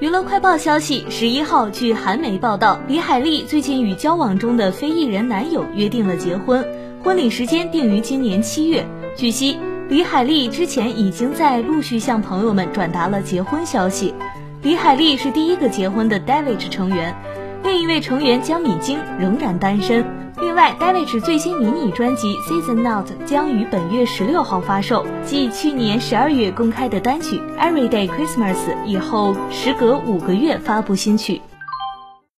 娱乐快报消息，十一号，据韩媒报道，李海利最近与交往中的非艺人男友约定了结婚，婚礼时间定于今年七月。据悉，李海利之前已经在陆续向朋友们转达了结婚消息。李海利是第一个结婚的 David 成员，另一位成员江米京仍然单身。另外，David 最新迷你专辑《Season Out》将于本月十六号发售，继去年十二月公开的单曲《Everyday Christmas》以后，时隔五个月发布新曲。